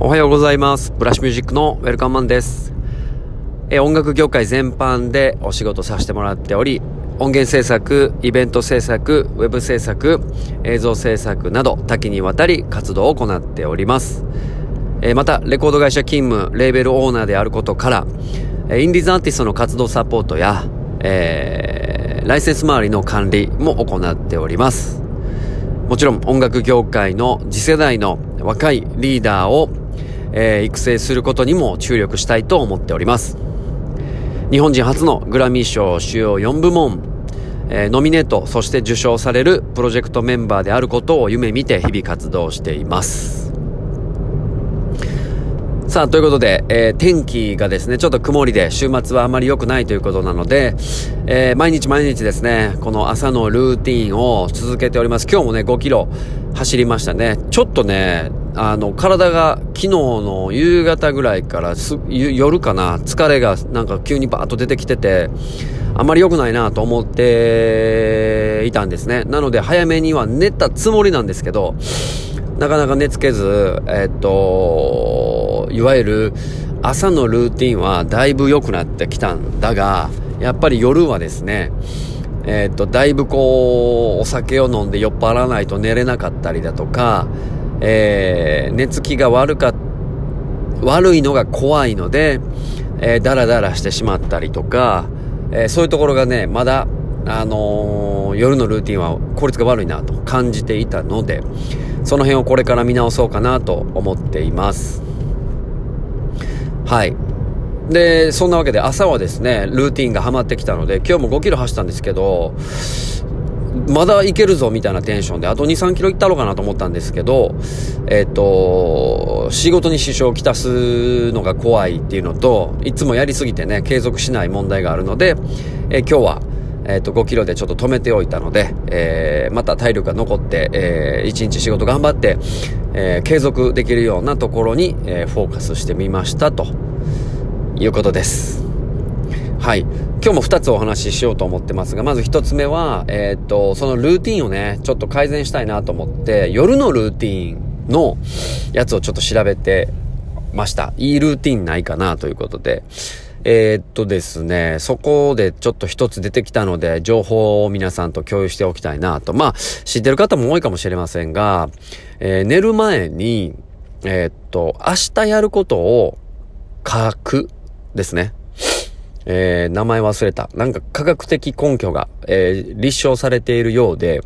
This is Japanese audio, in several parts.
おはようございます。ブラッシュミュージックのウェルカムマンです。え音楽業界全般でお仕事させてもらっており、音源制作、イベント制作、ウェブ制作、映像制作など多岐にわたり活動を行っております。えまた、レコード会社勤務、レーベルオーナーであることから、えインディーズアーティストの活動サポートや、えー、ライセンス周りの管理も行っております。もちろん音楽業界の次世代の若いリーダーをえー、育成することにも注力したいと思っております。日本人初のグラミー賞主要4部門、えー、ノミネート、そして受賞されるプロジェクトメンバーであることを夢見て日々活動しています。さあ、ということで、えー、天気がですね、ちょっと曇りで、週末はあまり良くないということなので、えー、毎日毎日ですね、この朝のルーティンを続けております。今日もね、5キロ走りましたね。ちょっとね、あの、体が昨日の夕方ぐらいから、夜かな、疲れがなんか急にバーッと出てきてて、あんまり良くないなと思っていたんですね。なので早めには寝たつもりなんですけど、なかなか寝つけず、えっと、いわゆる朝のルーティンはだいぶ良くなってきたんだが、やっぱり夜はですね、えっと、だいぶこう、お酒を飲んで酔っ払わないと寝れなかったりだとか、えー、寝つきが悪か、悪いのが怖いので、えー、ダラダラしてしまったりとか、えー、そういうところがね、まだ、あのー、夜のルーティンは効率が悪いなと感じていたので、その辺をこれから見直そうかなと思っています。はい。で、そんなわけで朝はですね、ルーティンがハマってきたので、今日も5キロ走ったんですけど、まだいけるぞみたいなテンションで、あと2、3キロ行ったろうかなと思ったんですけど、えっ、と、仕事に支障をきたすのが怖いっていうのと、いつもやりすぎてね、継続しない問題があるので、えー、今日は、えっ、と、5キロでちょっと止めておいたので、え、また体力が残って、え、1日仕事頑張って、え、継続できるようなところに、え、フォーカスしてみましたということです。はい。今日も2つお話ししようと思ってますが、まず1つ目は、えー、っと、そのルーティンをね、ちょっと改善したいなと思って、夜のルーティンのやつをちょっと調べてました。いいルーティンないかなということで。えー、っとですね、そこでちょっと一つ出てきたので、情報を皆さんと共有しておきたいなと。まあ、知ってる方も多いかもしれませんが、えー、寝る前に、えー、っと、明日やることを書くですね。えー、名前忘れた。なんか科学的根拠が、えー、立証されているようで、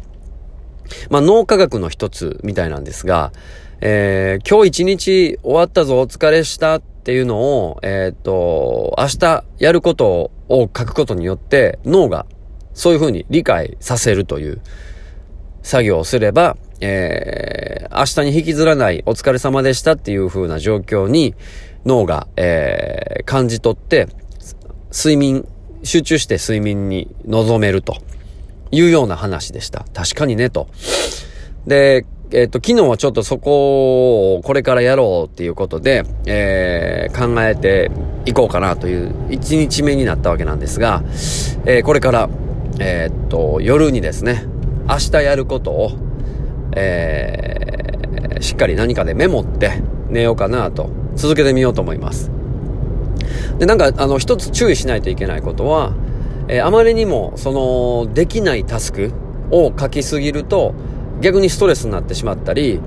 まあ、脳科学の一つみたいなんですが、えー、今日一日終わったぞ、お疲れしたっていうのを、えっ、と、明日やることを書くことによって脳がそういうふうに理解させるという作業をすれば、えー、明日に引きずらないお疲れ様でしたっていう風な状況に脳が、えー、感じ取って、睡眠、集中して睡眠に臨めるというような話でした。確かにね、と。で、えっ、と、昨日はちょっとそこをこれからやろうっていうことで、えー、考えていこうかなという1日目になったわけなんですが、えー、これから、えっと、夜にですね、明日やることを、えーしっかり何かでメモって寝ようかなと続けてみようと思います。で、なんか、あの、一つ注意しないといけないことは、えー、あまりにも、その、できないタスクを書きすぎると、逆にストレスになってしまったり、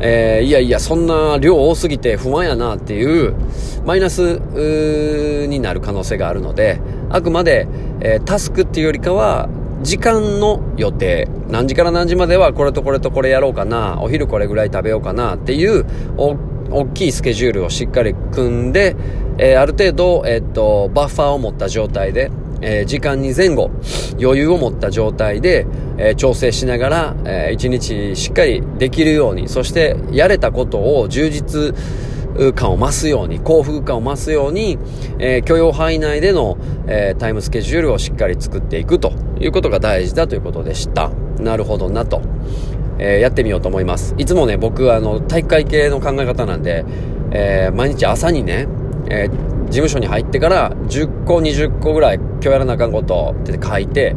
えー、いやいや、そんな量多すぎて不安やなっていう、マイナスになる可能性があるので、あくまで、えー、タスクっていうよりかは、時間の予定、何時から何時まではこれとこれとこれやろうかな、お昼これぐらい食べようかなっていう、大きいスケジュールをしっかり組んで、えー、ある程度、え、っと、バッファーを持った状態で、えー、時間に前後、余裕を持った状態で、えー、調整しながら、えー、一日しっかりできるように、そしてやれたことを充実感を増すように、幸福感を増すように、えー、許容範囲内での、えー、タイムスケジュールをしっかり作っていくということが大事だということでした。なるほどなと。えー、やってみようと思います。いつもね、僕は、あの、体育会系の考え方なんで、えー、毎日朝にね、えー、事務所に入ってから10個、20個ぐらい今日やらなあかんことって書いて、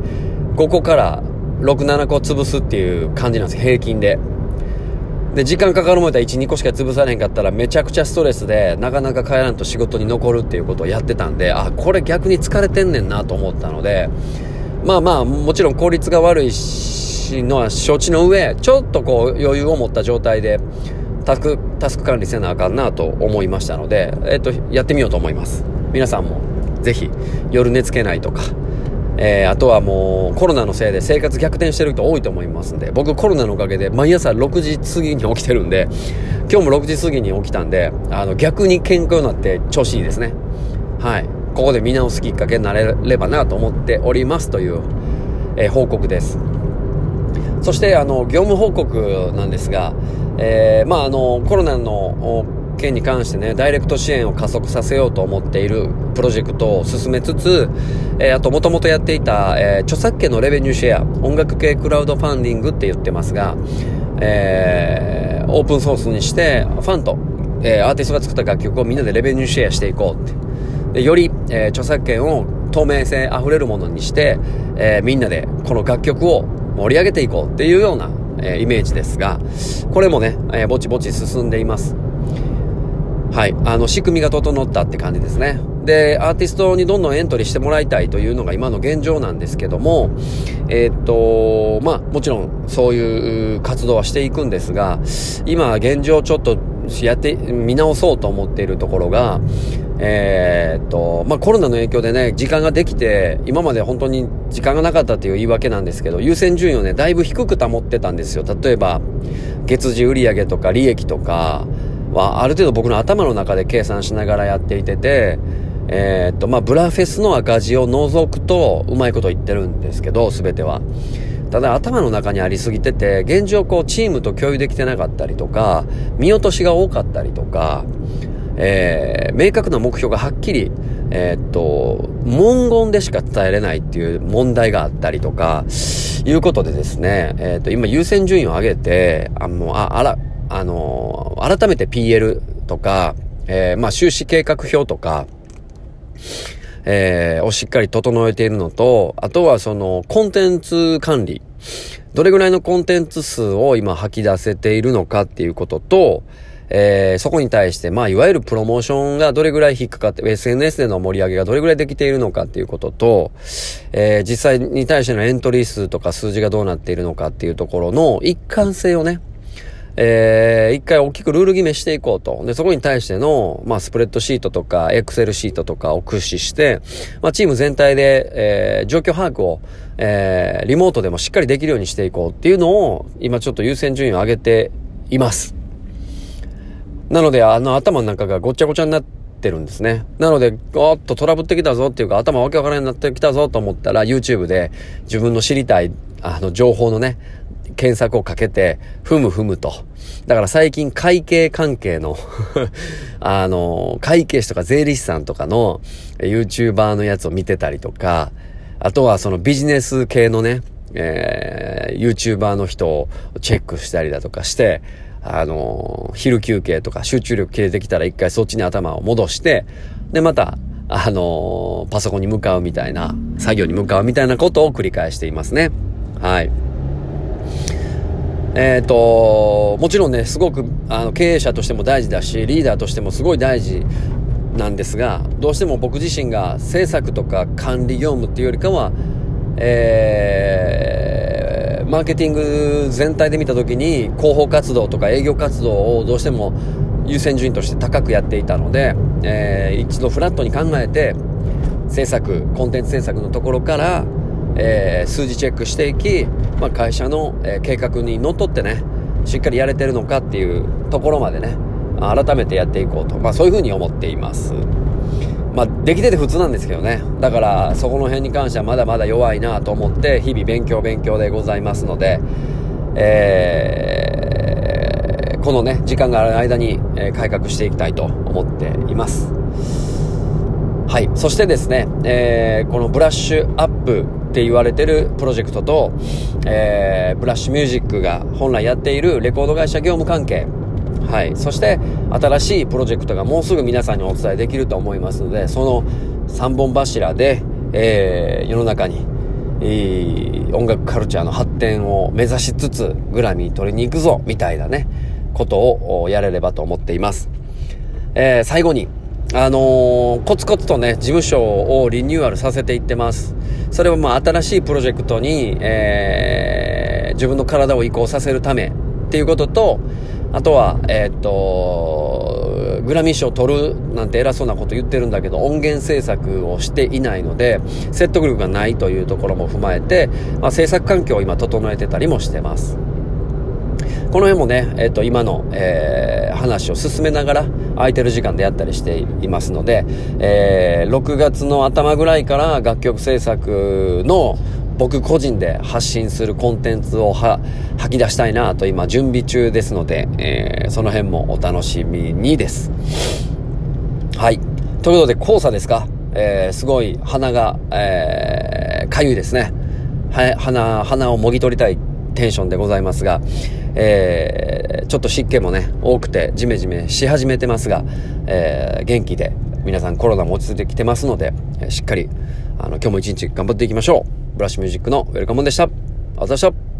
5個から6、7個潰すっていう感じなんです平均で。で、時間かかるもんやったら1、2個しか潰されへんかったらめちゃくちゃストレスで、なかなか帰らんと仕事に残るっていうことをやってたんで、あ、これ逆に疲れてんねんなと思ったので、まあまあ、もちろん効率が悪いしのは承知の上、ちょっとこう余裕を持った状態で、タスク、タスク管理せなあかんなと思いましたので、えっと、やってみようと思います。皆さんも、ぜひ、夜寝つけないとか、えー、あとはもうコロナのせいで生活逆転してる人多いと思いますんで、僕コロナのおかげで毎朝6時過ぎに起きてるんで、今日も6時過ぎに起きたんで、あの逆に健康になって調子いいですね。はい。ここで見直すきっかけになれればなと思っておりますという、えー、報告です。そしてあの業務報告なんですが、えー、まああのコロナの件に関してね、ダイレクト支援を加速させようと思っているプロジェクトを進めつつ、えー、あともともとやっていた、えー、著作権のレベニューシェア、音楽系クラウドファンディングって言ってますが、えー、オープンソースにして、ファンと、えー、アーティストが作った楽曲をみんなでレベニューシェアしていこうって。でより、えー、著作権を透明性あふれるものにして、えー、みんなでこの楽曲を盛り上げていこうっていうような、え、イメージですが、これもね、え、ぼちぼち進んでいます。はい、あの仕組みが整ったって感じですね。で、アーティストにどんどんエントリーしてもらいたいというのが今の現状なんですけども、えー、っと、まあ、もちろんそういう活動はしていくんですが、今現状ちょっとやって、見直そうと思っているところが、えー、っと、まあ、コロナの影響でね、時間ができて、今まで本当に時間がなかったっていう言い訳なんですけど、優先順位をね、だいぶ低く保ってたんですよ。例えば、月次売上とか利益とか、はある程度僕の頭の中で計算しながらやっていてて、えー、っと、まあ、ブラフェスの赤字を除くと、うまいこと言ってるんですけど、すべては。ただ頭の中にありすぎてて、現状こうチームと共有できてなかったりとか、見落としが多かったりとか、えー、明確な目標がはっきり、えー、っと、文言でしか伝えれないっていう問題があったりとか、いうことでですね、えー、っと、今優先順位を上げて、あの、あ、あら、あの、改めて PL とか、えー、まあ、収支計画表とか、えー、をしっかり整えているのと、あとはその、コンテンツ管理。どれぐらいのコンテンツ数を今吐き出せているのかっていうことと、えー、そこに対して、まあ、いわゆるプロモーションがどれぐらい引っかかって、SNS での盛り上げがどれぐらいできているのかっていうことと、えー、実際に対してのエントリー数とか数字がどうなっているのかっていうところの一貫性をね、えー、一回大きくルール決めしていこうと。で、そこに対しての、まあ、スプレッドシートとか、エクセルシートとかを駆使して、まあ、チーム全体で、えー、状況把握を、えー、リモートでもしっかりできるようにしていこうっていうのを、今ちょっと優先順位を上げています。なので、あの頭の中がごちゃごちゃになってるんですね。なので、おっとトラブってきたぞっていうか、頭わけわからないようになってきたぞと思ったら、YouTube で自分の知りたい、あの、情報のね、検索をかけて、ふむふむと。だから最近会計関係の あの、会計士とか税理士さんとかの YouTuber のやつを見てたりとか、あとはそのビジネス系のね、えー、YouTuber の人をチェックしたりだとかして、あの、昼休憩とか集中力切れてきたら一回そっちに頭を戻して、で、また、あの、パソコンに向かうみたいな、作業に向かうみたいなことを繰り返していますね。はい。えっ、ー、と、もちろんね、すごくあの経営者としても大事だし、リーダーとしてもすごい大事なんですが、どうしても僕自身が政策とか管理業務っていうよりかは、えー、マーケティング全体で見たときに広報活動とか営業活動をどうしても優先順位として高くやっていたので、えー、一度フラットに考えて、制作、コンテンツ制作のところから、えー、数字チェックしていき、まあ、会社の、え、計画にのっとってね、しっかりやれてるのかっていうところまでね、改めてやっていこうと、まあ、そういうふうに思っています。まあ、できてて普通なんですけどね。だから、そこの辺に関してはまだまだ弱いなと思って、日々勉強勉強でございますので、えー、このね、時間がある間に、え改革していきたいと思っています。はい。そしてですね、えー、このブラッシュアップって言われてるプロジェクトと、えー、ブラッシュミュージックが本来やっているレコード会社業務関係、はい。そして、新しいプロジェクトがもうすぐ皆さんにお伝えできると思いますので、その3本柱で、えー、世の中に、えー、音楽カルチャーの発展を目指しつつ、グラミー取りに行くぞ、みたいなね、ことをやれればと思っています。えー、最後に、あのー、コツコツとね、事務所をリニューアルさせていってます。それはまあ新しいプロジェクトに、えー、自分の体を移行させるためっていうことと、あとは、えー、っと、グラミー賞取るなんて偉そうなこと言ってるんだけど、音源制作をしていないので、説得力がないというところも踏まえて、まあ、制作環境を今整えてたりもしてます。この辺もね、えっ、と、今の、えー、話を進めながら、空いてる時間でやったりしていますので、えー、6月の頭ぐらいから楽曲制作の僕個人で発信するコンテンツを吐き出したいなと今準備中ですので、えー、その辺もお楽しみにです。はい。ということで、黄砂ですか？えー、すごい鼻が、えー、かゆいですね。は、鼻、鼻をもぎ取りたいテンションでございますが、えー、ちょっと湿気もね、多くてジメジメし始めてますが、えー、元気で皆さんコロナも落ち着いてきてますので、しっかり、あの、今日も一日頑張っていきましょう。ブラッシュミュージックのウェルカムでした。あざした。